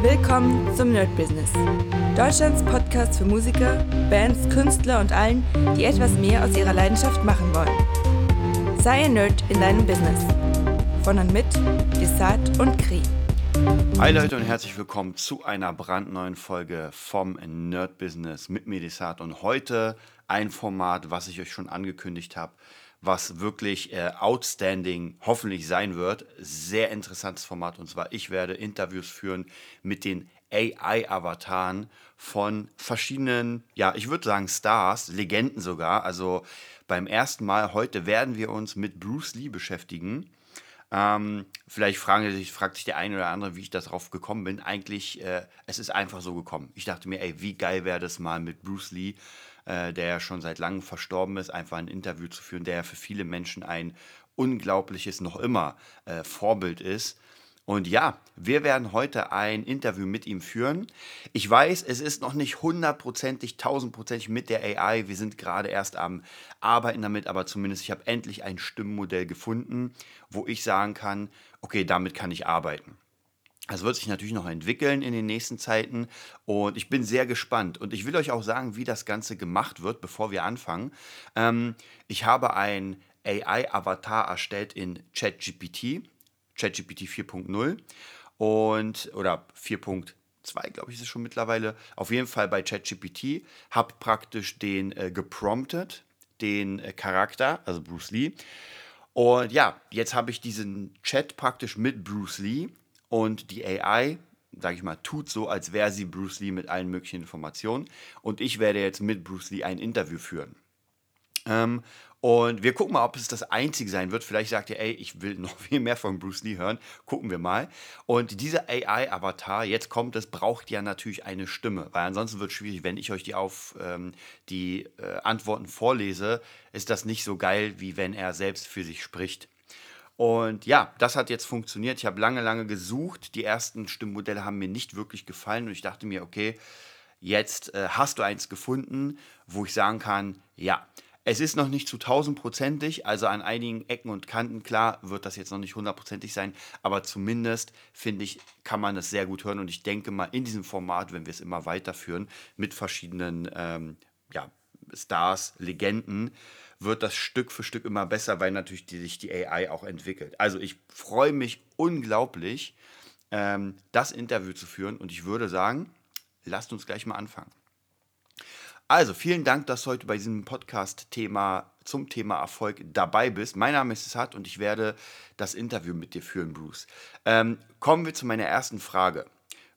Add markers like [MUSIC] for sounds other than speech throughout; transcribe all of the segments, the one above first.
Willkommen zum Nerd Business. Deutschlands Podcast für Musiker, Bands, Künstler und allen, die etwas mehr aus ihrer Leidenschaft machen wollen. Sei ein Nerd in deinem Business. Von und mit Desart und Kri. Hi Leute und herzlich willkommen zu einer brandneuen Folge vom Nerd Business mit mir Desart und heute ein Format, was ich euch schon angekündigt habe was wirklich äh, outstanding hoffentlich sein wird. Sehr interessantes Format und zwar ich werde Interviews führen mit den AI-Avataren von verschiedenen, ja, ich würde sagen Stars, Legenden sogar. Also beim ersten Mal heute werden wir uns mit Bruce Lee beschäftigen. Ähm, vielleicht fragen sich, fragt sich der eine oder andere, wie ich darauf gekommen bin. Eigentlich, äh, es ist einfach so gekommen. Ich dachte mir, ey, wie geil wäre das mal mit Bruce Lee äh, der schon seit langem verstorben ist, einfach ein Interview zu führen, der für viele Menschen ein unglaubliches, noch immer äh, Vorbild ist. Und ja, wir werden heute ein Interview mit ihm führen. Ich weiß, es ist noch nicht hundertprozentig, tausendprozentig mit der AI. Wir sind gerade erst am Arbeiten damit, aber zumindest ich habe endlich ein Stimmmodell gefunden, wo ich sagen kann, okay, damit kann ich arbeiten. Das wird sich natürlich noch entwickeln in den nächsten Zeiten und ich bin sehr gespannt. Und ich will euch auch sagen, wie das Ganze gemacht wird, bevor wir anfangen. Ähm, ich habe ein AI-Avatar erstellt in ChatGPT, ChatGPT 4.0 und oder 4.2, glaube ich, ist es schon mittlerweile. Auf jeden Fall bei ChatGPT habe praktisch den äh, gepromptet, den äh, Charakter, also Bruce Lee. Und ja, jetzt habe ich diesen Chat praktisch mit Bruce Lee und die AI, sage ich mal, tut so, als wäre sie Bruce Lee mit allen möglichen Informationen. Und ich werde jetzt mit Bruce Lee ein Interview führen. Ähm, und wir gucken mal, ob es das einzige sein wird. Vielleicht sagt ihr, ey, ich will [LAUGHS] noch viel mehr von Bruce Lee hören. Gucken wir mal. Und dieser AI-Avatar, jetzt kommt es, braucht ja natürlich eine Stimme. Weil ansonsten wird es schwierig, wenn ich euch die, auf, ähm, die äh, Antworten vorlese, ist das nicht so geil, wie wenn er selbst für sich spricht. Und ja, das hat jetzt funktioniert. Ich habe lange, lange gesucht. Die ersten Stimmmodelle haben mir nicht wirklich gefallen. Und ich dachte mir, okay, jetzt äh, hast du eins gefunden, wo ich sagen kann, ja, es ist noch nicht zu tausendprozentig, also an einigen Ecken und Kanten, klar, wird das jetzt noch nicht hundertprozentig sein, aber zumindest finde ich, kann man es sehr gut hören. Und ich denke mal in diesem Format, wenn wir es immer weiterführen, mit verschiedenen ähm, ja, Stars, Legenden, wird das Stück für Stück immer besser, weil natürlich die, sich die AI auch entwickelt. Also ich freue mich unglaublich, ähm, das Interview zu führen und ich würde sagen, lasst uns gleich mal anfangen. Also, vielen Dank, dass du heute bei diesem Podcast-Thema zum Thema Erfolg dabei bist. Mein Name ist Sat und ich werde das Interview mit dir führen, Bruce. Ähm, kommen wir zu meiner ersten Frage.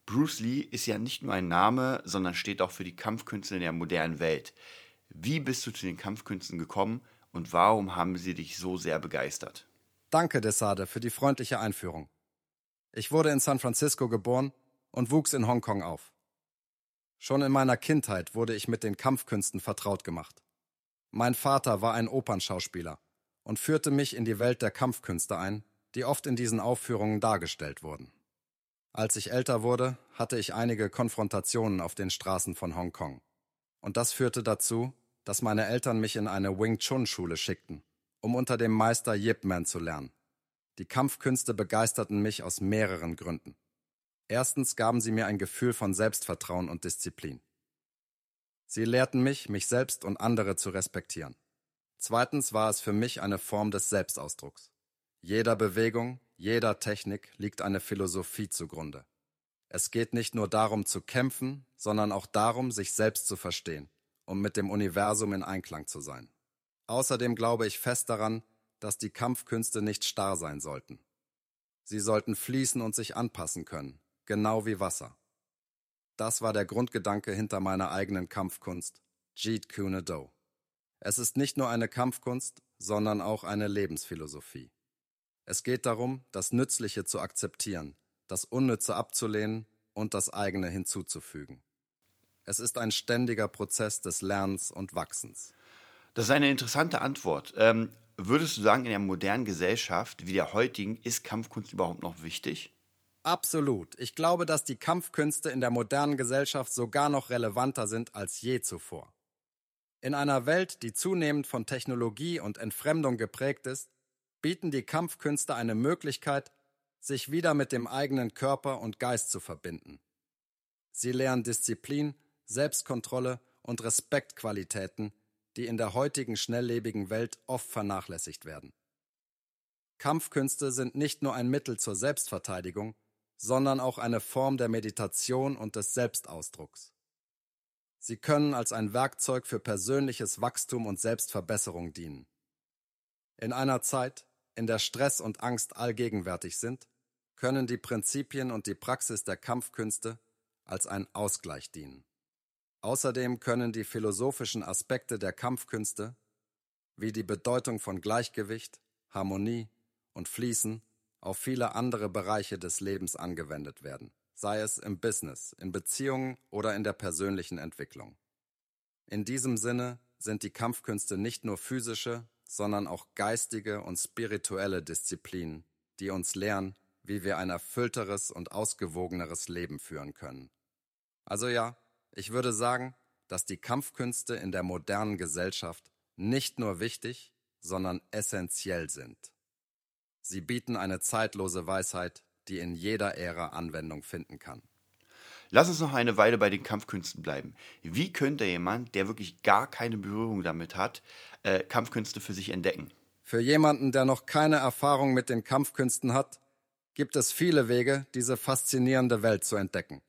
Bruce Lee ist ja nicht nur ein Name, sondern steht auch für die Kampfkünste in der modernen Welt. Wie bist du zu den Kampfkünsten gekommen und warum haben sie dich so sehr begeistert? Danke, Desade, für die freundliche Einführung. Ich wurde in San Francisco geboren und wuchs in Hongkong auf. Schon in meiner Kindheit wurde ich mit den Kampfkünsten vertraut gemacht. Mein Vater war ein Opernschauspieler und führte mich in die Welt der Kampfkünste ein, die oft in diesen Aufführungen dargestellt wurden. Als ich älter wurde, hatte ich einige Konfrontationen auf den Straßen von Hongkong. Und das führte dazu, dass meine Eltern mich in eine Wing Chun Schule schickten, um unter dem Meister Yip Man zu lernen. Die Kampfkünste begeisterten mich aus mehreren Gründen. Erstens gaben sie mir ein Gefühl von Selbstvertrauen und Disziplin. Sie lehrten mich, mich selbst und andere zu respektieren. Zweitens war es für mich eine Form des Selbstausdrucks. Jeder Bewegung, jeder Technik liegt eine Philosophie zugrunde. Es geht nicht nur darum zu kämpfen, sondern auch darum, sich selbst zu verstehen um mit dem Universum in Einklang zu sein. Außerdem glaube ich fest daran, dass die Kampfkünste nicht starr sein sollten. Sie sollten fließen und sich anpassen können, genau wie Wasser. Das war der Grundgedanke hinter meiner eigenen Kampfkunst, Jeet Kune Do. Es ist nicht nur eine Kampfkunst, sondern auch eine Lebensphilosophie. Es geht darum, das Nützliche zu akzeptieren, das Unnütze abzulehnen und das eigene hinzuzufügen. Es ist ein ständiger Prozess des Lernens und Wachsens. Das ist eine interessante Antwort. Ähm, würdest du sagen, in der modernen Gesellschaft wie der heutigen ist Kampfkunst überhaupt noch wichtig? Absolut. Ich glaube, dass die Kampfkünste in der modernen Gesellschaft sogar noch relevanter sind als je zuvor. In einer Welt, die zunehmend von Technologie und Entfremdung geprägt ist, bieten die Kampfkünste eine Möglichkeit, sich wieder mit dem eigenen Körper und Geist zu verbinden Sie lernen Disziplin, Selbstkontrolle und Respektqualitäten, die in der heutigen schnelllebigen Welt oft vernachlässigt werden. Kampfkünste sind nicht nur ein Mittel zur Selbstverteidigung, sondern auch eine Form der Meditation und des Selbstausdrucks. Sie können als ein Werkzeug für persönliches Wachstum und Selbstverbesserung dienen. In einer Zeit, in der Stress und Angst allgegenwärtig sind, können die Prinzipien und die Praxis der Kampfkünste als ein Ausgleich dienen. Außerdem können die philosophischen Aspekte der Kampfkünste, wie die Bedeutung von Gleichgewicht, Harmonie und Fließen, auf viele andere Bereiche des Lebens angewendet werden, sei es im Business, in Beziehungen oder in der persönlichen Entwicklung. In diesem Sinne sind die Kampfkünste nicht nur physische, sondern auch geistige und spirituelle Disziplinen, die uns lehren, wie wir ein erfüllteres und ausgewogeneres Leben führen können. Also ja, ich würde sagen, dass die Kampfkünste in der modernen Gesellschaft nicht nur wichtig, sondern essentiell sind. Sie bieten eine zeitlose Weisheit, die in jeder Ära Anwendung finden kann. Lass uns noch eine Weile bei den Kampfkünsten bleiben. Wie könnte jemand, der wirklich gar keine Berührung damit hat, äh, Kampfkünste für sich entdecken? Für jemanden, der noch keine Erfahrung mit den Kampfkünsten hat, gibt es viele Wege, diese faszinierende Welt zu entdecken.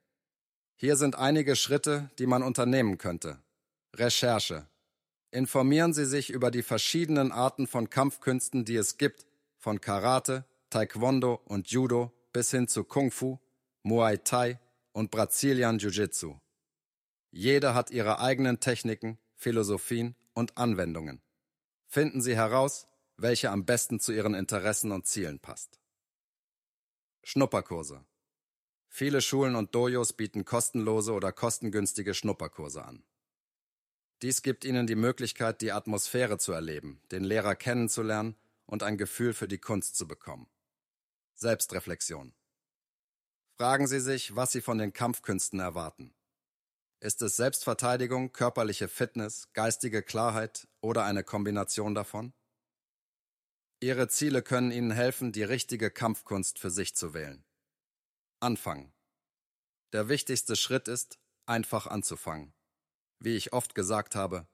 Hier sind einige Schritte, die man unternehmen könnte. Recherche. Informieren Sie sich über die verschiedenen Arten von Kampfkünsten, die es gibt, von Karate, Taekwondo und Judo bis hin zu Kung Fu, Muay Thai und Brazilian Jiu-Jitsu. Jede hat ihre eigenen Techniken, Philosophien und Anwendungen. Finden Sie heraus, welche am besten zu Ihren Interessen und Zielen passt. Schnupperkurse. Viele Schulen und Dojos bieten kostenlose oder kostengünstige Schnupperkurse an. Dies gibt Ihnen die Möglichkeit, die Atmosphäre zu erleben, den Lehrer kennenzulernen und ein Gefühl für die Kunst zu bekommen. Selbstreflexion. Fragen Sie sich, was Sie von den Kampfkünsten erwarten. Ist es Selbstverteidigung, körperliche Fitness, geistige Klarheit oder eine Kombination davon? Ihre Ziele können Ihnen helfen, die richtige Kampfkunst für sich zu wählen. Anfangen. Der wichtigste Schritt ist, einfach anzufangen. Wie ich oft gesagt habe,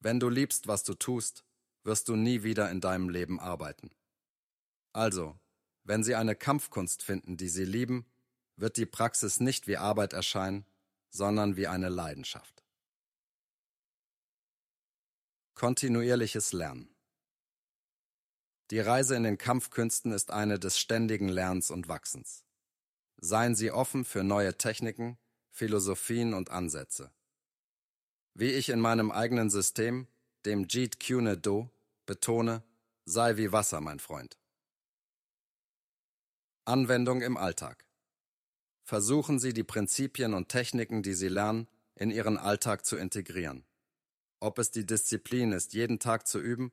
wenn du liebst, was du tust, wirst du nie wieder in deinem Leben arbeiten. Also, wenn Sie eine Kampfkunst finden, die Sie lieben, wird die Praxis nicht wie Arbeit erscheinen, sondern wie eine Leidenschaft. Kontinuierliches Lernen. Die Reise in den Kampfkünsten ist eine des ständigen Lernens und Wachsens. Seien Sie offen für neue Techniken, Philosophien und Ansätze. Wie ich in meinem eigenen System, dem Jeet Kune Do, betone, sei wie Wasser, mein Freund. Anwendung im Alltag. Versuchen Sie die Prinzipien und Techniken, die Sie lernen, in Ihren Alltag zu integrieren. Ob es die Disziplin ist, jeden Tag zu üben,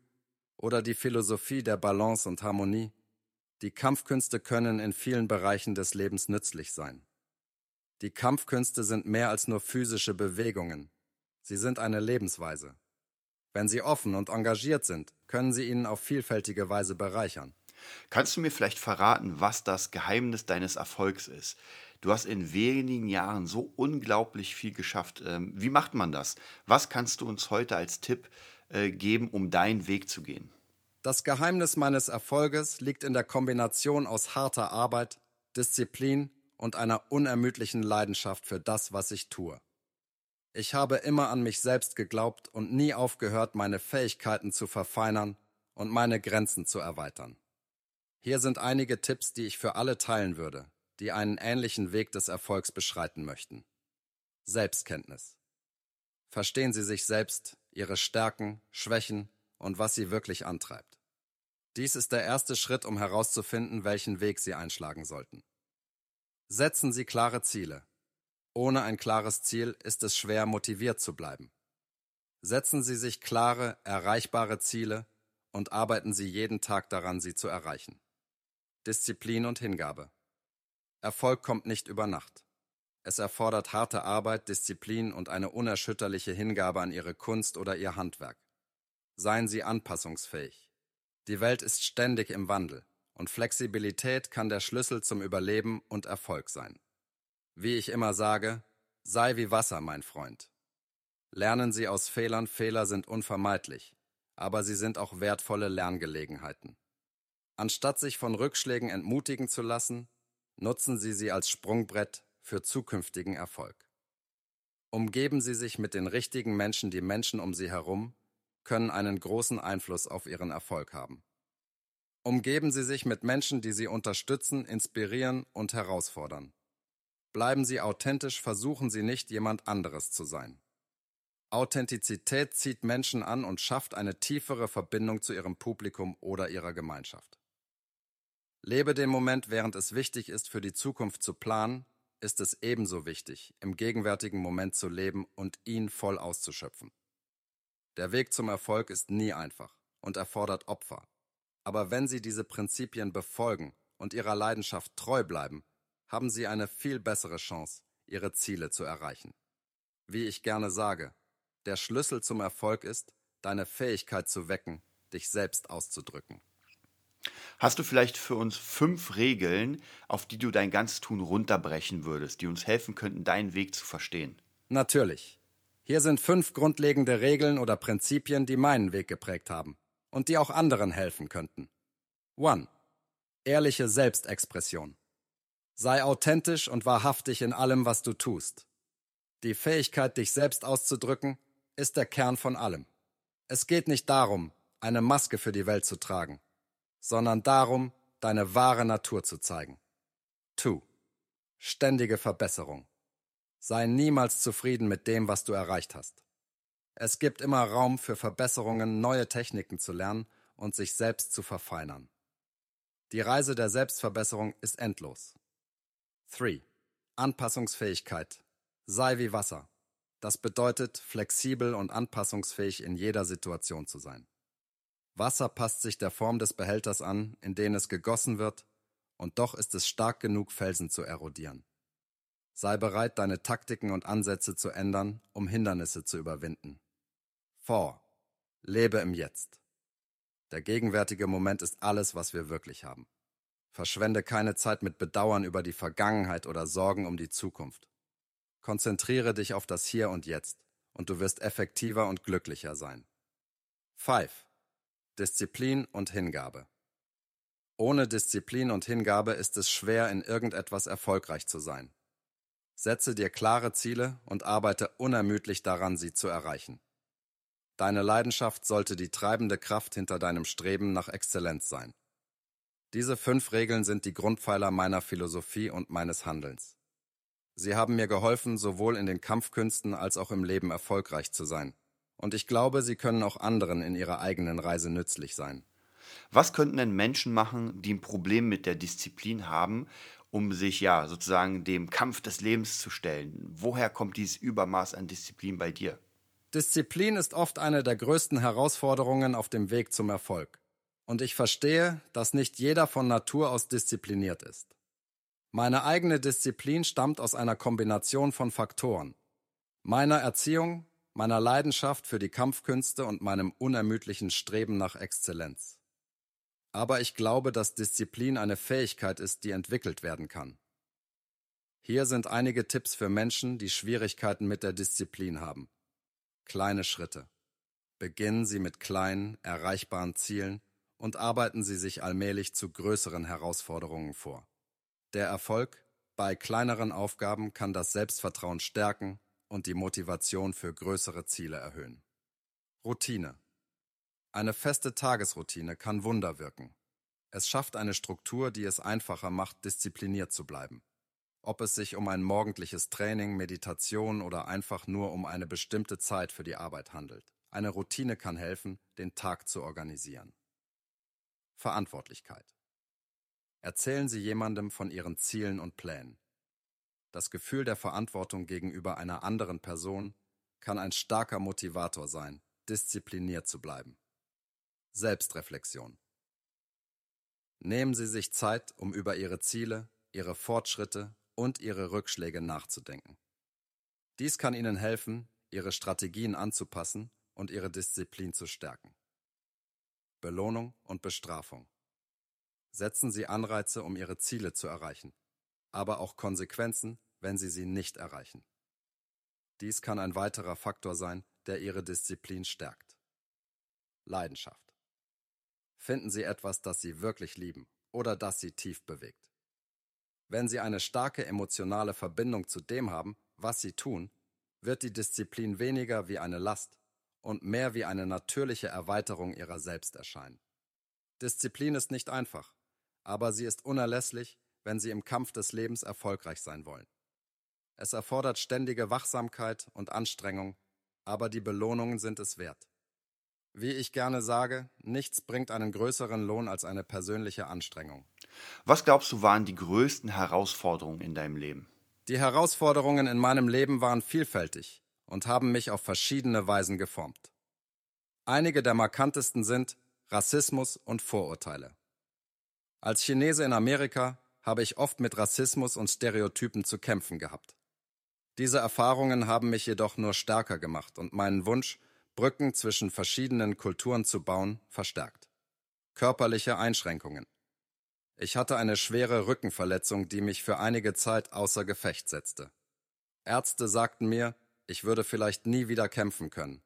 oder die Philosophie der Balance und Harmonie, die Kampfkünste können in vielen Bereichen des Lebens nützlich sein. Die Kampfkünste sind mehr als nur physische Bewegungen. Sie sind eine Lebensweise. Wenn sie offen und engagiert sind, können sie ihnen auf vielfältige Weise bereichern. Kannst du mir vielleicht verraten, was das Geheimnis deines Erfolgs ist? Du hast in wenigen Jahren so unglaublich viel geschafft. Ähm, wie macht man das? Was kannst du uns heute als Tipp äh, geben, um deinen Weg zu gehen? Das Geheimnis meines Erfolges liegt in der Kombination aus harter Arbeit, Disziplin und einer unermüdlichen Leidenschaft für das, was ich tue. Ich habe immer an mich selbst geglaubt und nie aufgehört, meine Fähigkeiten zu verfeinern und meine Grenzen zu erweitern. Hier sind einige Tipps, die ich für alle teilen würde, die einen ähnlichen Weg des Erfolgs beschreiten möchten. Selbstkenntnis. Verstehen Sie sich selbst, Ihre Stärken, Schwächen und was Sie wirklich antreibt. Dies ist der erste Schritt, um herauszufinden, welchen Weg Sie einschlagen sollten. Setzen Sie klare Ziele. Ohne ein klares Ziel ist es schwer, motiviert zu bleiben. Setzen Sie sich klare, erreichbare Ziele und arbeiten Sie jeden Tag daran, sie zu erreichen. Disziplin und Hingabe. Erfolg kommt nicht über Nacht. Es erfordert harte Arbeit, Disziplin und eine unerschütterliche Hingabe an Ihre Kunst oder Ihr Handwerk. Seien Sie anpassungsfähig. Die Welt ist ständig im Wandel und Flexibilität kann der Schlüssel zum Überleben und Erfolg sein. Wie ich immer sage, sei wie Wasser, mein Freund. Lernen Sie aus Fehlern, Fehler sind unvermeidlich, aber sie sind auch wertvolle Lerngelegenheiten. Anstatt sich von Rückschlägen entmutigen zu lassen, nutzen Sie sie als Sprungbrett für zukünftigen Erfolg. Umgeben Sie sich mit den richtigen Menschen, die Menschen um Sie herum können einen großen Einfluss auf Ihren Erfolg haben. Umgeben Sie sich mit Menschen, die Sie unterstützen, inspirieren und herausfordern. Bleiben Sie authentisch, versuchen Sie nicht, jemand anderes zu sein. Authentizität zieht Menschen an und schafft eine tiefere Verbindung zu ihrem Publikum oder ihrer Gemeinschaft. Lebe den Moment, während es wichtig ist, für die Zukunft zu planen, ist es ebenso wichtig, im gegenwärtigen Moment zu leben und ihn voll auszuschöpfen. Der Weg zum Erfolg ist nie einfach und erfordert Opfer. Aber wenn Sie diese Prinzipien befolgen und Ihrer Leidenschaft treu bleiben, haben Sie eine viel bessere Chance, Ihre Ziele zu erreichen. Wie ich gerne sage, der Schlüssel zum Erfolg ist, deine Fähigkeit zu wecken, dich selbst auszudrücken. Hast du vielleicht für uns fünf Regeln, auf die du dein ganzes Tun runterbrechen würdest, die uns helfen könnten, deinen Weg zu verstehen? Natürlich. Hier sind fünf grundlegende Regeln oder Prinzipien, die meinen Weg geprägt haben und die auch anderen helfen könnten. 1. Ehrliche Selbstexpression. Sei authentisch und wahrhaftig in allem, was du tust. Die Fähigkeit, dich selbst auszudrücken, ist der Kern von allem. Es geht nicht darum, eine Maske für die Welt zu tragen, sondern darum, deine wahre Natur zu zeigen. 2. Ständige Verbesserung. Sei niemals zufrieden mit dem, was du erreicht hast. Es gibt immer Raum für Verbesserungen, neue Techniken zu lernen und sich selbst zu verfeinern. Die Reise der Selbstverbesserung ist endlos. 3. Anpassungsfähigkeit. Sei wie Wasser. Das bedeutet, flexibel und anpassungsfähig in jeder Situation zu sein. Wasser passt sich der Form des Behälters an, in den es gegossen wird, und doch ist es stark genug, Felsen zu erodieren. Sei bereit, deine Taktiken und Ansätze zu ändern, um Hindernisse zu überwinden. 4. Lebe im Jetzt. Der gegenwärtige Moment ist alles, was wir wirklich haben. Verschwende keine Zeit mit Bedauern über die Vergangenheit oder Sorgen um die Zukunft. Konzentriere dich auf das Hier und Jetzt, und du wirst effektiver und glücklicher sein. 5. Disziplin und Hingabe. Ohne Disziplin und Hingabe ist es schwer, in irgendetwas erfolgreich zu sein. Setze dir klare Ziele und arbeite unermüdlich daran, sie zu erreichen. Deine Leidenschaft sollte die treibende Kraft hinter deinem Streben nach Exzellenz sein. Diese fünf Regeln sind die Grundpfeiler meiner Philosophie und meines Handelns. Sie haben mir geholfen, sowohl in den Kampfkünsten als auch im Leben erfolgreich zu sein. Und ich glaube, sie können auch anderen in ihrer eigenen Reise nützlich sein. Was könnten denn Menschen machen, die ein Problem mit der Disziplin haben, um sich ja sozusagen dem Kampf des Lebens zu stellen? Woher kommt dieses Übermaß an Disziplin bei dir? Disziplin ist oft eine der größten Herausforderungen auf dem Weg zum Erfolg. Und ich verstehe, dass nicht jeder von Natur aus diszipliniert ist. Meine eigene Disziplin stammt aus einer Kombination von Faktoren. Meiner Erziehung, meiner Leidenschaft für die Kampfkünste und meinem unermüdlichen Streben nach Exzellenz. Aber ich glaube, dass Disziplin eine Fähigkeit ist, die entwickelt werden kann. Hier sind einige Tipps für Menschen, die Schwierigkeiten mit der Disziplin haben. Kleine Schritte. Beginnen Sie mit kleinen, erreichbaren Zielen und arbeiten Sie sich allmählich zu größeren Herausforderungen vor. Der Erfolg bei kleineren Aufgaben kann das Selbstvertrauen stärken und die Motivation für größere Ziele erhöhen. Routine. Eine feste Tagesroutine kann Wunder wirken. Es schafft eine Struktur, die es einfacher macht, diszipliniert zu bleiben. Ob es sich um ein morgendliches Training, Meditation oder einfach nur um eine bestimmte Zeit für die Arbeit handelt. Eine Routine kann helfen, den Tag zu organisieren. Verantwortlichkeit. Erzählen Sie jemandem von Ihren Zielen und Plänen. Das Gefühl der Verantwortung gegenüber einer anderen Person kann ein starker Motivator sein, diszipliniert zu bleiben. Selbstreflexion. Nehmen Sie sich Zeit, um über Ihre Ziele, Ihre Fortschritte und ihre Rückschläge nachzudenken. Dies kann Ihnen helfen, Ihre Strategien anzupassen und Ihre Disziplin zu stärken. Belohnung und Bestrafung. Setzen Sie Anreize, um Ihre Ziele zu erreichen, aber auch Konsequenzen, wenn sie sie nicht erreichen. Dies kann ein weiterer Faktor sein, der ihre Disziplin stärkt. Leidenschaft. Finden Sie etwas, das Sie wirklich lieben oder das Sie tief bewegt. Wenn Sie eine starke emotionale Verbindung zu dem haben, was Sie tun, wird die Disziplin weniger wie eine Last und mehr wie eine natürliche Erweiterung Ihrer selbst erscheinen. Disziplin ist nicht einfach, aber sie ist unerlässlich, wenn Sie im Kampf des Lebens erfolgreich sein wollen. Es erfordert ständige Wachsamkeit und Anstrengung, aber die Belohnungen sind es wert. Wie ich gerne sage, nichts bringt einen größeren Lohn als eine persönliche Anstrengung. Was glaubst du waren die größten Herausforderungen in deinem Leben? Die Herausforderungen in meinem Leben waren vielfältig und haben mich auf verschiedene Weisen geformt. Einige der markantesten sind Rassismus und Vorurteile. Als Chinese in Amerika habe ich oft mit Rassismus und Stereotypen zu kämpfen gehabt. Diese Erfahrungen haben mich jedoch nur stärker gemacht und meinen Wunsch, Brücken zwischen verschiedenen Kulturen zu bauen, verstärkt. Körperliche Einschränkungen. Ich hatte eine schwere Rückenverletzung, die mich für einige Zeit außer Gefecht setzte. Ärzte sagten mir, ich würde vielleicht nie wieder kämpfen können.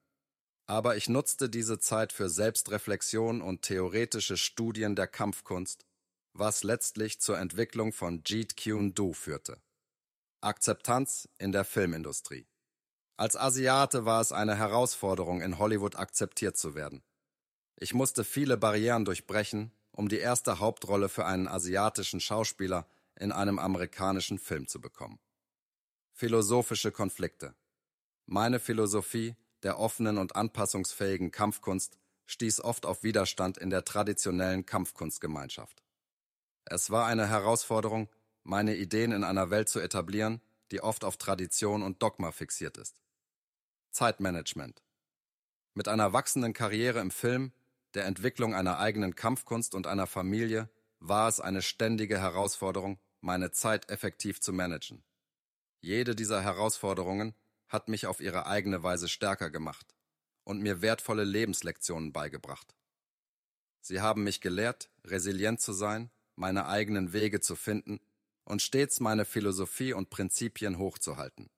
Aber ich nutzte diese Zeit für Selbstreflexion und theoretische Studien der Kampfkunst, was letztlich zur Entwicklung von Jeet Kune Do führte. Akzeptanz in der Filmindustrie. Als Asiate war es eine Herausforderung, in Hollywood akzeptiert zu werden. Ich musste viele Barrieren durchbrechen, um die erste Hauptrolle für einen asiatischen Schauspieler in einem amerikanischen Film zu bekommen. Philosophische Konflikte. Meine Philosophie der offenen und anpassungsfähigen Kampfkunst stieß oft auf Widerstand in der traditionellen Kampfkunstgemeinschaft. Es war eine Herausforderung, meine Ideen in einer Welt zu etablieren, die oft auf Tradition und Dogma fixiert ist. Zeitmanagement. Mit einer wachsenden Karriere im Film, der Entwicklung einer eigenen Kampfkunst und einer Familie war es eine ständige Herausforderung, meine Zeit effektiv zu managen. Jede dieser Herausforderungen hat mich auf ihre eigene Weise stärker gemacht und mir wertvolle Lebenslektionen beigebracht. Sie haben mich gelehrt, resilient zu sein, meine eigenen Wege zu finden und stets meine Philosophie und Prinzipien hochzuhalten.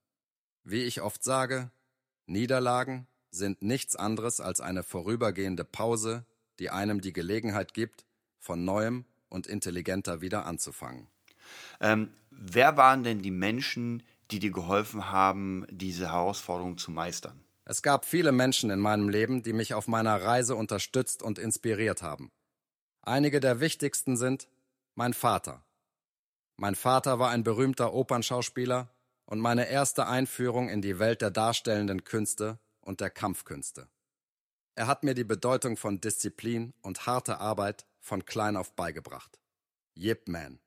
Wie ich oft sage, Niederlagen sind nichts anderes als eine vorübergehende Pause, die einem die Gelegenheit gibt, von neuem und intelligenter wieder anzufangen. Ähm, wer waren denn die Menschen, die dir geholfen haben, diese Herausforderung zu meistern? Es gab viele Menschen in meinem Leben, die mich auf meiner Reise unterstützt und inspiriert haben. Einige der wichtigsten sind mein Vater. Mein Vater war ein berühmter Opernschauspieler und meine erste Einführung in die Welt der darstellenden Künste und der Kampfkünste. Er hat mir die Bedeutung von Disziplin und harter Arbeit von klein auf beigebracht. Yip Man.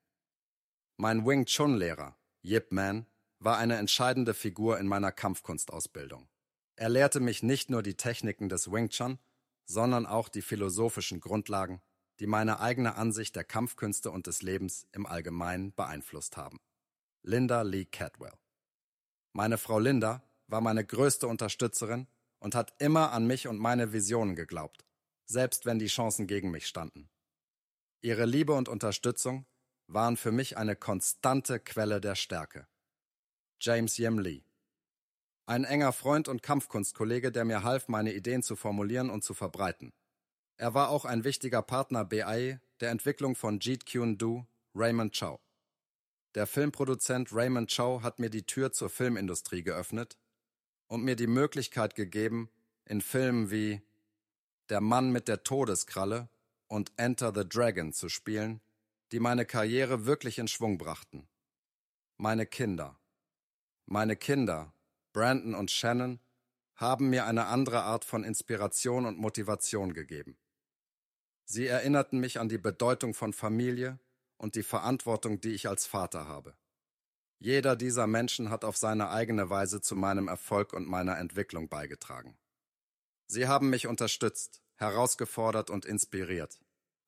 Mein Wing Chun Lehrer, Yip Man, war eine entscheidende Figur in meiner Kampfkunstausbildung. Er lehrte mich nicht nur die Techniken des Wing Chun, sondern auch die philosophischen Grundlagen, die meine eigene Ansicht der Kampfkünste und des Lebens im Allgemeinen beeinflusst haben. Linda Lee Cadwell. Meine Frau Linda war meine größte Unterstützerin und hat immer an mich und meine Visionen geglaubt, selbst wenn die Chancen gegen mich standen. Ihre Liebe und Unterstützung waren für mich eine konstante Quelle der Stärke. James Yim Lee. Ein enger Freund und Kampfkunstkollege, der mir half, meine Ideen zu formulieren und zu verbreiten. Er war auch ein wichtiger Partner BI der Entwicklung von Jeet Kune Do, Raymond Chow. Der Filmproduzent Raymond Chow hat mir die Tür zur Filmindustrie geöffnet und mir die Möglichkeit gegeben, in Filmen wie Der Mann mit der Todeskralle und Enter the Dragon zu spielen, die meine Karriere wirklich in Schwung brachten. Meine Kinder. Meine Kinder, Brandon und Shannon, haben mir eine andere Art von Inspiration und Motivation gegeben. Sie erinnerten mich an die Bedeutung von Familie und die Verantwortung, die ich als Vater habe. Jeder dieser Menschen hat auf seine eigene Weise zu meinem Erfolg und meiner Entwicklung beigetragen. Sie haben mich unterstützt, herausgefordert und inspiriert,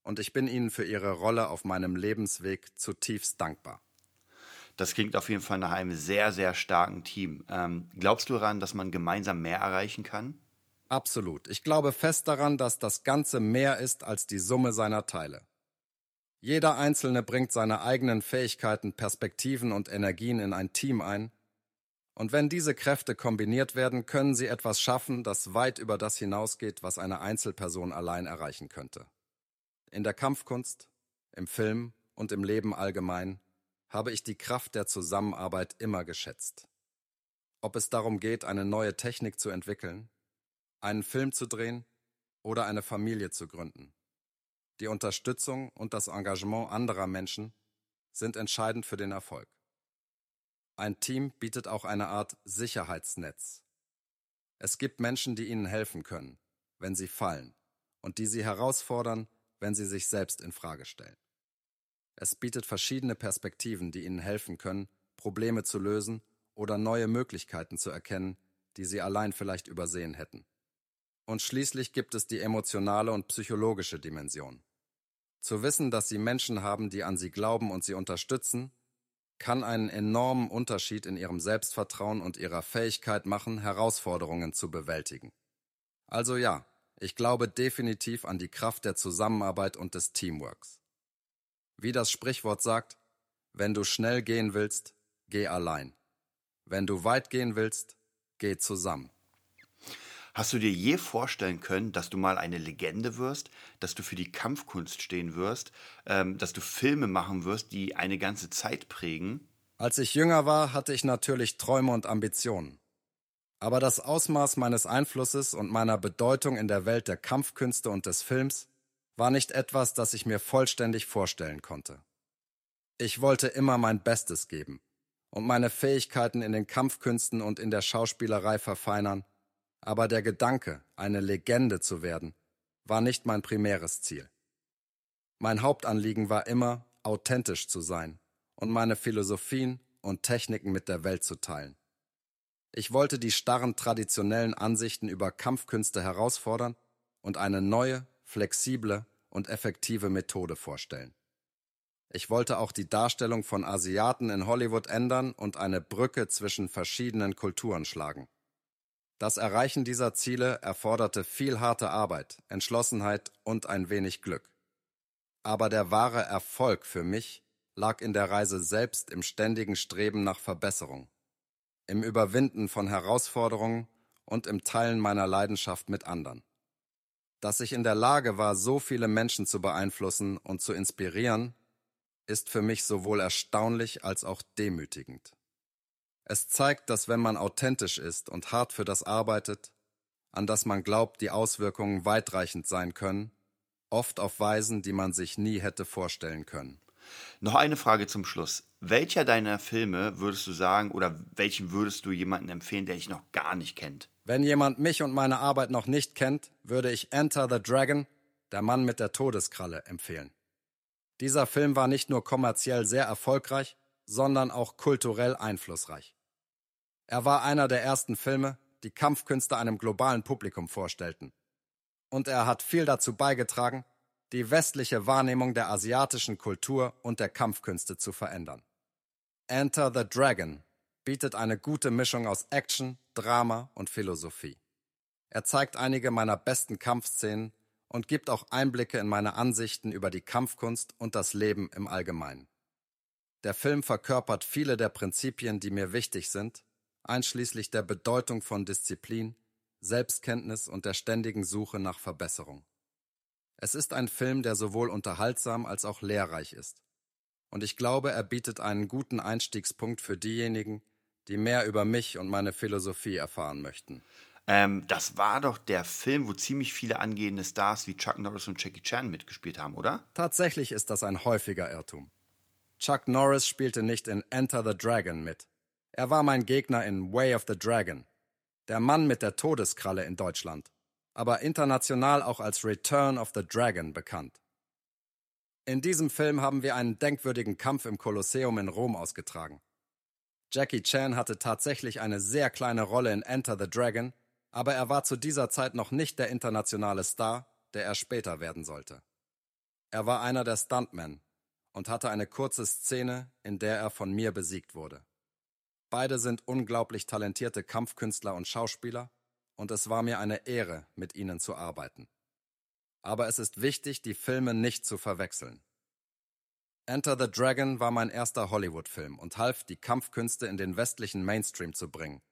und ich bin ihnen für ihre Rolle auf meinem Lebensweg zutiefst dankbar. Das klingt auf jeden Fall nach einem sehr, sehr starken Team. Ähm, glaubst du daran, dass man gemeinsam mehr erreichen kann? Absolut. Ich glaube fest daran, dass das Ganze mehr ist als die Summe seiner Teile. Jeder Einzelne bringt seine eigenen Fähigkeiten, Perspektiven und Energien in ein Team ein, und wenn diese Kräfte kombiniert werden, können sie etwas schaffen, das weit über das hinausgeht, was eine Einzelperson allein erreichen könnte. In der Kampfkunst, im Film und im Leben allgemein habe ich die Kraft der Zusammenarbeit immer geschätzt. Ob es darum geht, eine neue Technik zu entwickeln, einen Film zu drehen oder eine Familie zu gründen. Die Unterstützung und das Engagement anderer Menschen sind entscheidend für den Erfolg. Ein Team bietet auch eine Art Sicherheitsnetz. Es gibt Menschen, die ihnen helfen können, wenn sie fallen, und die sie herausfordern, wenn sie sich selbst in Frage stellen. Es bietet verschiedene Perspektiven, die ihnen helfen können, Probleme zu lösen oder neue Möglichkeiten zu erkennen, die sie allein vielleicht übersehen hätten. Und schließlich gibt es die emotionale und psychologische Dimension. Zu wissen, dass sie Menschen haben, die an sie glauben und sie unterstützen, kann einen enormen Unterschied in ihrem Selbstvertrauen und ihrer Fähigkeit machen, Herausforderungen zu bewältigen. Also ja, ich glaube definitiv an die Kraft der Zusammenarbeit und des Teamworks. Wie das Sprichwort sagt, wenn du schnell gehen willst, geh allein. Wenn du weit gehen willst, geh zusammen. Hast du dir je vorstellen können, dass du mal eine Legende wirst, dass du für die Kampfkunst stehen wirst, ähm, dass du Filme machen wirst, die eine ganze Zeit prägen? Als ich jünger war, hatte ich natürlich Träume und Ambitionen. Aber das Ausmaß meines Einflusses und meiner Bedeutung in der Welt der Kampfkünste und des Films war nicht etwas, das ich mir vollständig vorstellen konnte. Ich wollte immer mein Bestes geben und meine Fähigkeiten in den Kampfkünsten und in der Schauspielerei verfeinern, aber der Gedanke, eine Legende zu werden, war nicht mein primäres Ziel. Mein Hauptanliegen war immer, authentisch zu sein und meine Philosophien und Techniken mit der Welt zu teilen. Ich wollte die starren traditionellen Ansichten über Kampfkünste herausfordern und eine neue, flexible und effektive Methode vorstellen. Ich wollte auch die Darstellung von Asiaten in Hollywood ändern und eine Brücke zwischen verschiedenen Kulturen schlagen. Das Erreichen dieser Ziele erforderte viel harte Arbeit, Entschlossenheit und ein wenig Glück. Aber der wahre Erfolg für mich lag in der Reise selbst im ständigen Streben nach Verbesserung, im Überwinden von Herausforderungen und im Teilen meiner Leidenschaft mit anderen. Dass ich in der Lage war, so viele Menschen zu beeinflussen und zu inspirieren, ist für mich sowohl erstaunlich als auch demütigend. Es zeigt, dass wenn man authentisch ist und hart für das arbeitet, an das man glaubt, die Auswirkungen weitreichend sein können, oft auf Weisen, die man sich nie hätte vorstellen können. Noch eine Frage zum Schluss. Welcher deiner Filme würdest du sagen oder welchen würdest du jemandem empfehlen, der dich noch gar nicht kennt? Wenn jemand mich und meine Arbeit noch nicht kennt, würde ich Enter the Dragon, der Mann mit der Todeskralle, empfehlen. Dieser Film war nicht nur kommerziell sehr erfolgreich, sondern auch kulturell einflussreich. Er war einer der ersten Filme, die Kampfkünste einem globalen Publikum vorstellten. Und er hat viel dazu beigetragen, die westliche Wahrnehmung der asiatischen Kultur und der Kampfkünste zu verändern. Enter the Dragon bietet eine gute Mischung aus Action, Drama und Philosophie. Er zeigt einige meiner besten Kampfszenen und gibt auch Einblicke in meine Ansichten über die Kampfkunst und das Leben im Allgemeinen. Der Film verkörpert viele der Prinzipien, die mir wichtig sind einschließlich der Bedeutung von Disziplin, Selbstkenntnis und der ständigen Suche nach Verbesserung. Es ist ein Film, der sowohl unterhaltsam als auch lehrreich ist. Und ich glaube, er bietet einen guten Einstiegspunkt für diejenigen, die mehr über mich und meine Philosophie erfahren möchten. Ähm, das war doch der Film, wo ziemlich viele angehende Stars wie Chuck Norris und Jackie Chan mitgespielt haben, oder? Tatsächlich ist das ein häufiger Irrtum. Chuck Norris spielte nicht in Enter the Dragon mit. Er war mein Gegner in Way of the Dragon, der Mann mit der Todeskralle in Deutschland, aber international auch als Return of the Dragon bekannt. In diesem Film haben wir einen denkwürdigen Kampf im Kolosseum in Rom ausgetragen. Jackie Chan hatte tatsächlich eine sehr kleine Rolle in Enter the Dragon, aber er war zu dieser Zeit noch nicht der internationale Star, der er später werden sollte. Er war einer der Stuntmen und hatte eine kurze Szene, in der er von mir besiegt wurde. Beide sind unglaublich talentierte Kampfkünstler und Schauspieler, und es war mir eine Ehre, mit ihnen zu arbeiten. Aber es ist wichtig, die Filme nicht zu verwechseln. Enter the Dragon war mein erster Hollywood-Film und half, die Kampfkünste in den westlichen Mainstream zu bringen,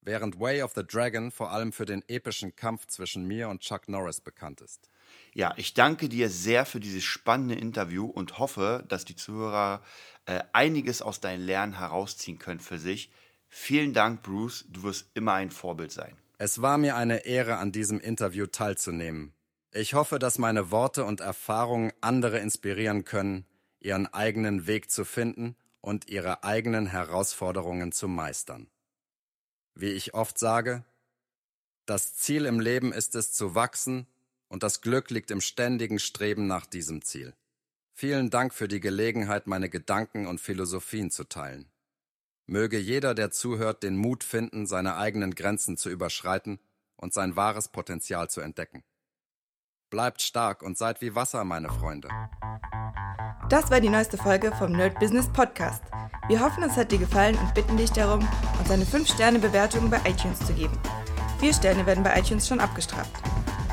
während Way of the Dragon vor allem für den epischen Kampf zwischen mir und Chuck Norris bekannt ist. Ja, ich danke dir sehr für dieses spannende Interview und hoffe, dass die Zuhörer äh, einiges aus deinen Lernen herausziehen können für sich. Vielen Dank, Bruce. Du wirst immer ein Vorbild sein. Es war mir eine Ehre, an diesem Interview teilzunehmen. Ich hoffe, dass meine Worte und Erfahrungen andere inspirieren können, ihren eigenen Weg zu finden und ihre eigenen Herausforderungen zu meistern. Wie ich oft sage, das Ziel im Leben ist es zu wachsen und das Glück liegt im ständigen Streben nach diesem Ziel. Vielen Dank für die Gelegenheit, meine Gedanken und Philosophien zu teilen. Möge jeder, der zuhört, den Mut finden, seine eigenen Grenzen zu überschreiten und sein wahres Potenzial zu entdecken. Bleibt stark und seid wie Wasser, meine Freunde. Das war die neueste Folge vom Nerd Business Podcast. Wir hoffen, es hat dir gefallen und bitten dich darum, uns eine 5-Sterne-Bewertung bei iTunes zu geben. Vier Sterne werden bei iTunes schon abgestraft.